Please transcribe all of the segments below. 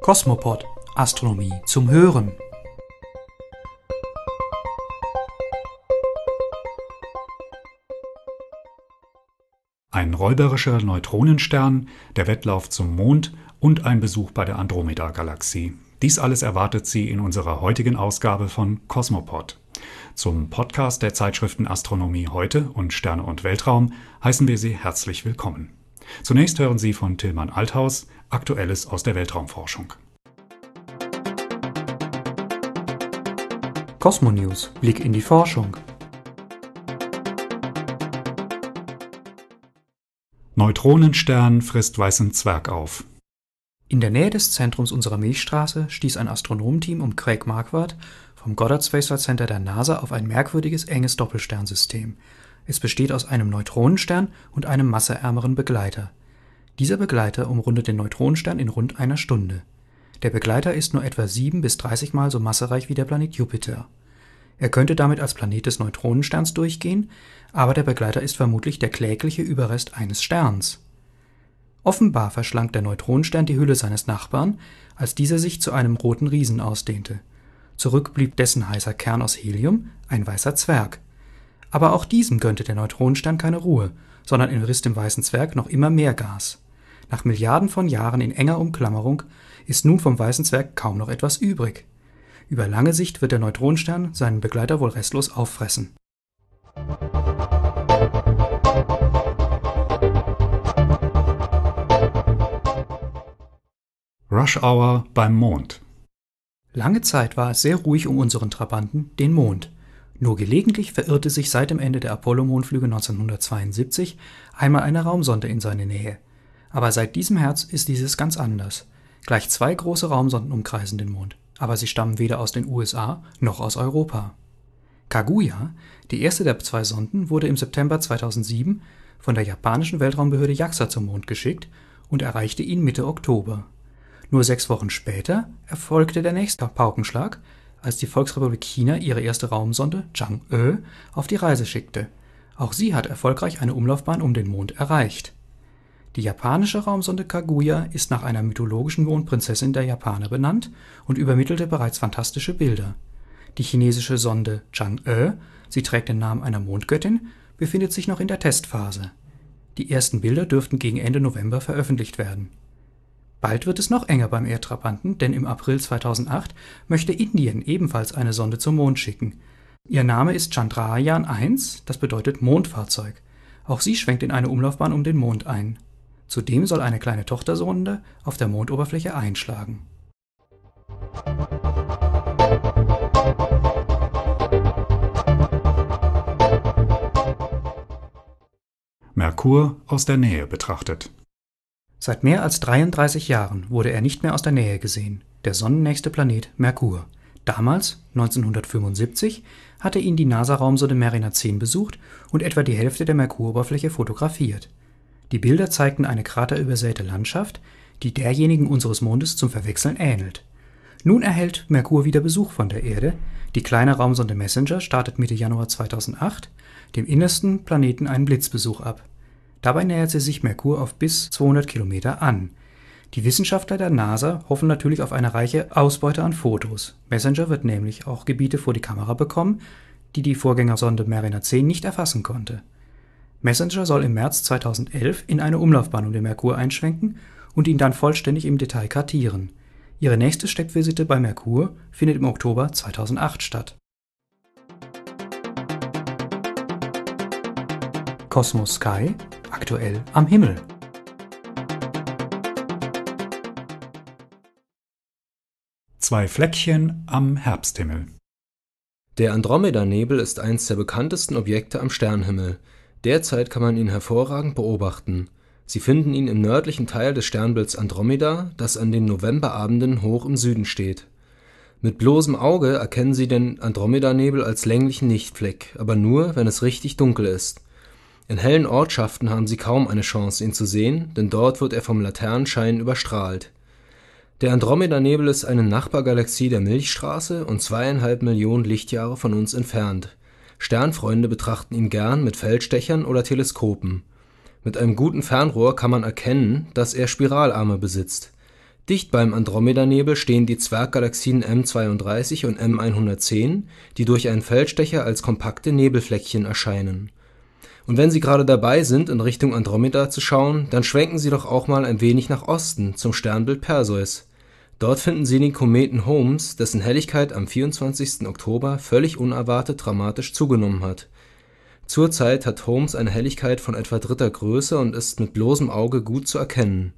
Kosmopod Astronomie zum Hören. Ein räuberischer Neutronenstern, der Wettlauf zum Mond und ein Besuch bei der Andromeda-Galaxie. Dies alles erwartet Sie in unserer heutigen Ausgabe von Cosmopod. Zum Podcast der Zeitschriften Astronomie heute und Sterne und Weltraum heißen wir Sie herzlich willkommen. Zunächst hören Sie von Tillmann Althaus Aktuelles aus der Weltraumforschung. Cosmonews Blick in die Forschung. Neutronenstern frisst weißen Zwerg auf. In der Nähe des Zentrums unserer Milchstraße stieß ein Astronomenteam um Craig Marquardt vom Goddard Space Flight Center der NASA auf ein merkwürdiges enges Doppelsternsystem. Es besteht aus einem Neutronenstern und einem masseärmeren Begleiter. Dieser Begleiter umrundet den Neutronenstern in rund einer Stunde. Der Begleiter ist nur etwa 7 bis 30 Mal so massereich wie der Planet Jupiter. Er könnte damit als Planet des Neutronensterns durchgehen, aber der Begleiter ist vermutlich der klägliche Überrest eines Sterns. Offenbar verschlang der Neutronenstern die Hülle seines Nachbarn, als dieser sich zu einem roten Riesen ausdehnte. Zurück blieb dessen heißer Kern aus Helium, ein weißer Zwerg. Aber auch diesem gönnte der Neutronenstern keine Ruhe, sondern entriss dem weißen Zwerg noch immer mehr Gas. Nach Milliarden von Jahren in enger Umklammerung ist nun vom weißen Zwerg kaum noch etwas übrig. Über lange Sicht wird der Neutronenstern seinen Begleiter wohl restlos auffressen. Rush Hour beim Mond. Lange Zeit war es sehr ruhig um unseren Trabanten, den Mond. Nur gelegentlich verirrte sich seit dem Ende der Apollo-Mondflüge 1972 einmal eine Raumsonde in seine Nähe. Aber seit diesem Herbst ist dieses ganz anders. Gleich zwei große Raumsonden umkreisen den Mond, aber sie stammen weder aus den USA noch aus Europa. Kaguya, die erste der zwei Sonden, wurde im September 2007 von der japanischen Weltraumbehörde JAXA zum Mond geschickt und erreichte ihn Mitte Oktober. Nur sechs Wochen später erfolgte der nächste Paukenschlag, als die Volksrepublik China ihre erste Raumsonde Chang'e auf die Reise schickte. Auch sie hat erfolgreich eine Umlaufbahn um den Mond erreicht. Die japanische Raumsonde Kaguya ist nach einer mythologischen Mondprinzessin der Japaner benannt und übermittelte bereits fantastische Bilder. Die chinesische Sonde Chang'e, sie trägt den Namen einer Mondgöttin, befindet sich noch in der Testphase. Die ersten Bilder dürften gegen Ende November veröffentlicht werden. Bald wird es noch enger beim Erdtrabanten, denn im April 2008 möchte Indien ebenfalls eine Sonde zum Mond schicken. Ihr Name ist Chandrayaan 1, das bedeutet Mondfahrzeug. Auch sie schwenkt in eine Umlaufbahn um den Mond ein. Zudem soll eine kleine Tochtersonde auf der Mondoberfläche einschlagen. Merkur aus der Nähe betrachtet. Seit mehr als 33 Jahren wurde er nicht mehr aus der Nähe gesehen, der sonnennächste Planet Merkur. Damals, 1975, hatte ihn die NASA-Raumsonde Mariner 10 besucht und etwa die Hälfte der Merkuroberfläche fotografiert. Die Bilder zeigten eine kraterübersäte Landschaft, die derjenigen unseres Mondes zum Verwechseln ähnelt. Nun erhält Merkur wieder Besuch von der Erde. Die kleine Raumsonde Messenger startet Mitte Januar 2008 dem innersten Planeten einen Blitzbesuch ab. Dabei nähert sie sich Merkur auf bis 200 Kilometer an. Die Wissenschaftler der NASA hoffen natürlich auf eine reiche Ausbeute an Fotos. Messenger wird nämlich auch Gebiete vor die Kamera bekommen, die die Vorgängersonde Mariner 10 nicht erfassen konnte. Messenger soll im März 2011 in eine Umlaufbahn um den Merkur einschwenken und ihn dann vollständig im Detail kartieren. Ihre nächste Steckvisite bei Merkur findet im Oktober 2008 statt. Cosmos Sky aktuell am Himmel. Zwei Fleckchen am Herbsthimmel. Der Andromeda-Nebel ist eines der bekanntesten Objekte am Sternhimmel. Derzeit kann man ihn hervorragend beobachten. Sie finden ihn im nördlichen Teil des Sternbilds Andromeda, das an den Novemberabenden hoch im Süden steht. Mit bloßem Auge erkennen Sie den Andromedanebel als länglichen Lichtfleck, aber nur, wenn es richtig dunkel ist. In hellen Ortschaften haben Sie kaum eine Chance, ihn zu sehen, denn dort wird er vom Laternenschein überstrahlt. Der Andromedanebel ist eine Nachbargalaxie der Milchstraße und zweieinhalb Millionen Lichtjahre von uns entfernt Sternfreunde betrachten ihn gern mit Feldstechern oder Teleskopen. Mit einem guten Fernrohr kann man erkennen, dass er Spiralarme besitzt. Dicht beim Andromedanebel stehen die Zwerggalaxien M32 und M110, die durch einen Feldstecher als kompakte Nebelfleckchen erscheinen. Und wenn Sie gerade dabei sind, in Richtung Andromeda zu schauen, dann schwenken Sie doch auch mal ein wenig nach Osten zum Sternbild Perseus. Dort finden Sie den Kometen Holmes, dessen Helligkeit am 24. Oktober völlig unerwartet dramatisch zugenommen hat. Zurzeit hat Holmes eine Helligkeit von etwa dritter Größe und ist mit bloßem Auge gut zu erkennen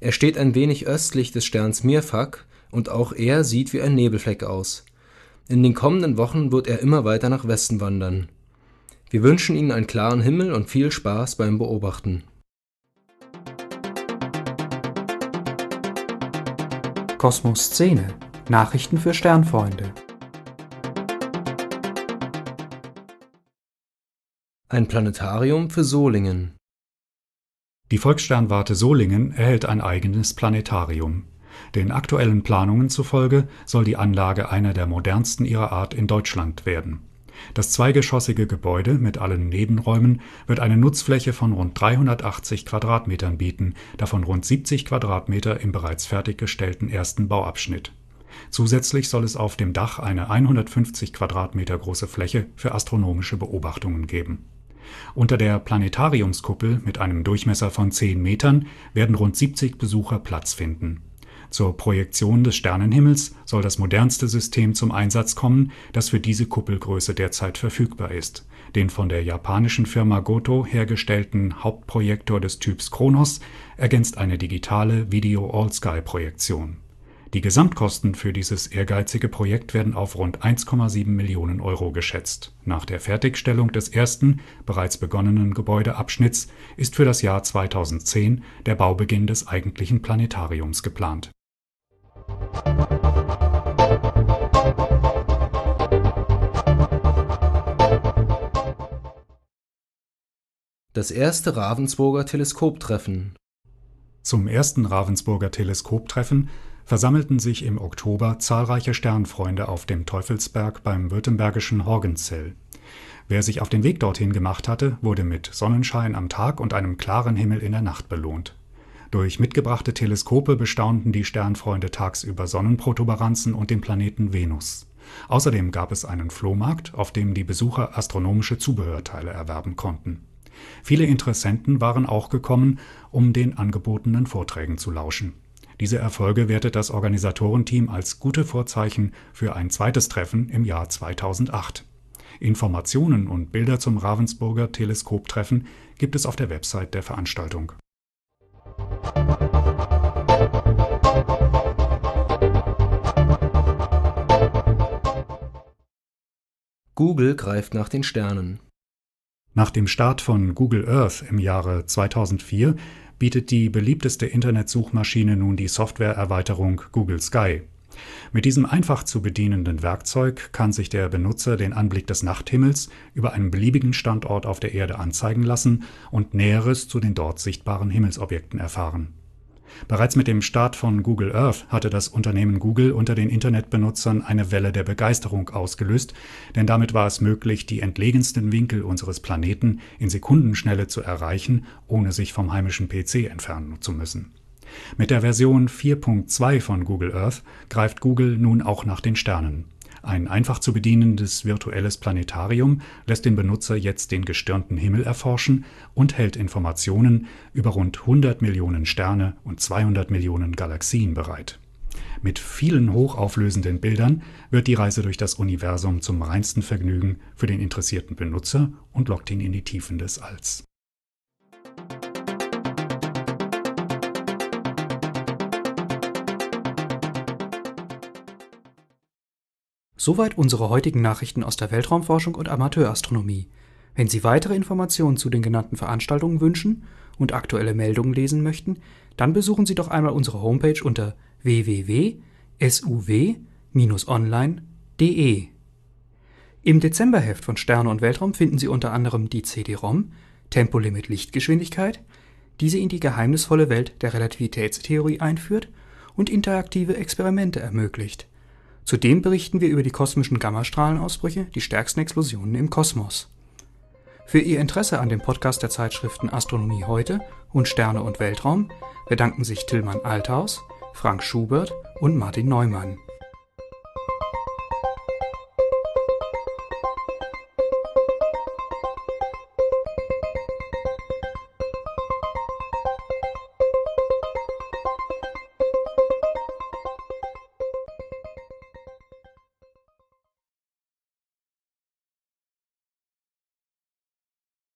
er steht ein wenig östlich des Sterns Mirfak und auch er sieht wie ein Nebelfleck aus. In den kommenden Wochen wird er immer weiter nach Westen wandern. Wir wünschen Ihnen einen klaren Himmel und viel Spaß beim Beobachten. Kosmos Szene Nachrichten für Sternfreunde Ein Planetarium für Solingen die Volkssternwarte Solingen erhält ein eigenes Planetarium. Den aktuellen Planungen zufolge soll die Anlage einer der modernsten ihrer Art in Deutschland werden. Das zweigeschossige Gebäude mit allen Nebenräumen wird eine Nutzfläche von rund 380 Quadratmetern bieten, davon rund 70 Quadratmeter im bereits fertiggestellten ersten Bauabschnitt. Zusätzlich soll es auf dem Dach eine 150 Quadratmeter große Fläche für astronomische Beobachtungen geben unter der Planetariumskuppel mit einem Durchmesser von 10 Metern werden rund 70 Besucher Platz finden. Zur Projektion des Sternenhimmels soll das modernste System zum Einsatz kommen, das für diese Kuppelgröße derzeit verfügbar ist, den von der japanischen Firma Goto hergestellten Hauptprojektor des Typs Kronos ergänzt eine digitale Video-All-Sky-Projektion die Gesamtkosten für dieses ehrgeizige Projekt werden auf rund 1,7 Millionen Euro geschätzt. Nach der Fertigstellung des ersten, bereits begonnenen Gebäudeabschnitts ist für das Jahr 2010 der Baubeginn des eigentlichen Planetariums geplant. Das erste Ravensburger Teleskoptreffen Zum ersten Ravensburger Teleskoptreffen versammelten sich im Oktober zahlreiche Sternfreunde auf dem Teufelsberg beim württembergischen Horgenzell. Wer sich auf den Weg dorthin gemacht hatte, wurde mit Sonnenschein am Tag und einem klaren Himmel in der Nacht belohnt. Durch mitgebrachte Teleskope bestaunten die Sternfreunde tagsüber Sonnenprotuberanzen und den Planeten Venus. Außerdem gab es einen Flohmarkt, auf dem die Besucher astronomische Zubehörteile erwerben konnten. Viele Interessenten waren auch gekommen, um den angebotenen Vorträgen zu lauschen diese Erfolge wertet das Organisatorenteam als gute Vorzeichen für ein zweites Treffen im Jahr 2008. Informationen und Bilder zum Ravensburger Teleskoptreffen gibt es auf der Website der Veranstaltung. Google greift nach den Sternen. Nach dem Start von Google Earth im Jahre 2004 bietet die beliebteste Internetsuchmaschine nun die Softwareerweiterung Google Sky. Mit diesem einfach zu bedienenden Werkzeug kann sich der Benutzer den Anblick des Nachthimmels über einen beliebigen Standort auf der Erde anzeigen lassen und Näheres zu den dort sichtbaren Himmelsobjekten erfahren Bereits mit dem Start von Google Earth hatte das Unternehmen Google unter den Internetbenutzern eine Welle der Begeisterung ausgelöst, denn damit war es möglich, die entlegensten Winkel unseres Planeten in Sekundenschnelle zu erreichen, ohne sich vom heimischen PC entfernen zu müssen. Mit der Version 4.2 von Google Earth greift Google nun auch nach den Sternen ein einfach zu bedienendes virtuelles Planetarium lässt den Benutzer jetzt den gestirnten Himmel erforschen und hält Informationen über rund 100 Millionen Sterne und 200 Millionen Galaxien bereit. Mit vielen hochauflösenden Bildern wird die Reise durch das Universum zum reinsten Vergnügen für den interessierten Benutzer und lockt ihn in die Tiefen des Alls Soweit unsere heutigen Nachrichten aus der Weltraumforschung und Amateurastronomie. Wenn Sie weitere Informationen zu den genannten Veranstaltungen wünschen und aktuelle Meldungen lesen möchten, dann besuchen Sie doch einmal unsere Homepage unter www.suw-online.de. Im Dezemberheft von Sterne und Weltraum finden Sie unter anderem die CD-ROM Tempolimit Lichtgeschwindigkeit, die Sie in die geheimnisvolle Welt der Relativitätstheorie einführt und interaktive Experimente ermöglicht. Zudem berichten wir über die kosmischen Gammastrahlenausbrüche, die stärksten Explosionen im Kosmos. Für Ihr Interesse an dem Podcast der Zeitschriften Astronomie heute und Sterne und Weltraum bedanken sich Tillmann Althaus, Frank Schubert und Martin Neumann.